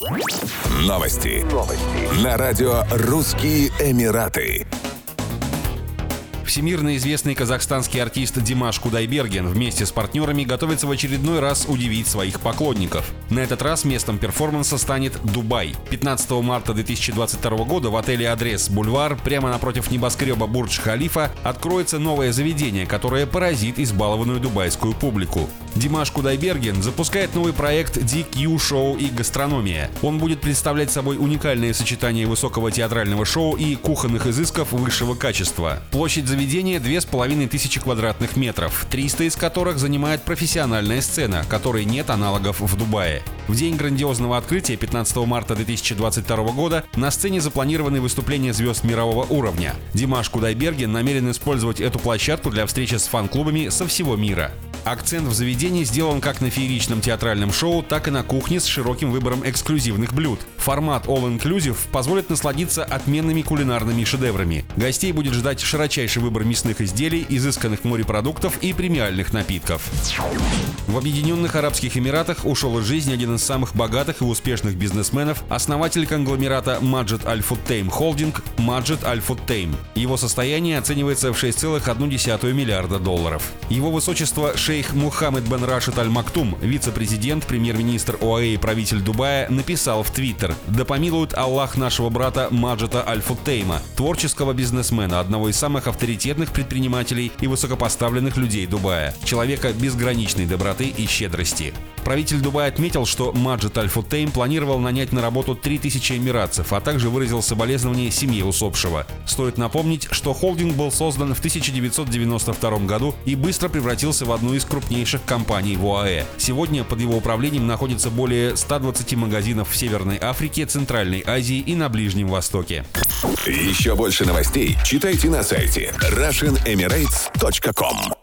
Новости. Новости. На радио «Русские Эмираты». Всемирно известный казахстанский артист Димаш Кудайберген вместе с партнерами готовится в очередной раз удивить своих поклонников. На этот раз местом перформанса станет Дубай. 15 марта 2022 года в отеле «Адрес Бульвар» прямо напротив небоскреба Бурдж Халифа откроется новое заведение, которое поразит избалованную дубайскую публику. Димаш Кудайберген запускает новый проект DQ Шоу и гастрономия. Он будет представлять собой уникальное сочетание высокого театрального шоу и кухонных изысков высшего качества. Площадь заведения 2500 квадратных метров, 300 из которых занимает профессиональная сцена, которой нет аналогов в Дубае. В день грандиозного открытия 15 марта 2022 года на сцене запланированы выступления звезд мирового уровня. Димаш Кудайберген намерен использовать эту площадку для встречи с фан-клубами со всего мира. Акцент в заведении сделан как на фееричном театральном шоу, так и на кухне с широким выбором эксклюзивных блюд. Формат All Inclusive позволит насладиться отменными кулинарными шедеврами. Гостей будет ждать широчайший выбор мясных изделий, изысканных морепродуктов и премиальных напитков. В Объединенных Арабских Эмиратах ушел из жизни один из самых богатых и успешных бизнесменов, основатель конгломерата Маджид Аль Футтейм Холдинг Маджид Аль Футтейм. Его состояние оценивается в 6,1 миллиарда долларов. Его высочество шейх Мухаммед бен Рашид Аль Мактум, вице-президент, премьер-министр ОАЭ и правитель Дубая, написал в Твиттер «Да помилует Аллах нашего брата Маджида Аль Футтейма, творческого бизнесмена, одного из самых авторитетных предпринимателей и высокопоставленных людей Дубая, человека безграничной доброты и щедрости». Правитель Дубая отметил, что Маджид Аль Футтейм планировал нанять на работу 3000 эмиратцев, а также выразил соболезнования семье усопшего. Стоит напомнить, что холдинг был создан в 1992 году и быстро превратился в одну из крупнейших компаний в ОАЭ. Сегодня под его управлением находится более 120 магазинов в Северной Африке, Центральной Азии и на Ближнем Востоке. Еще больше новостей читайте на сайте RussianEmirates.com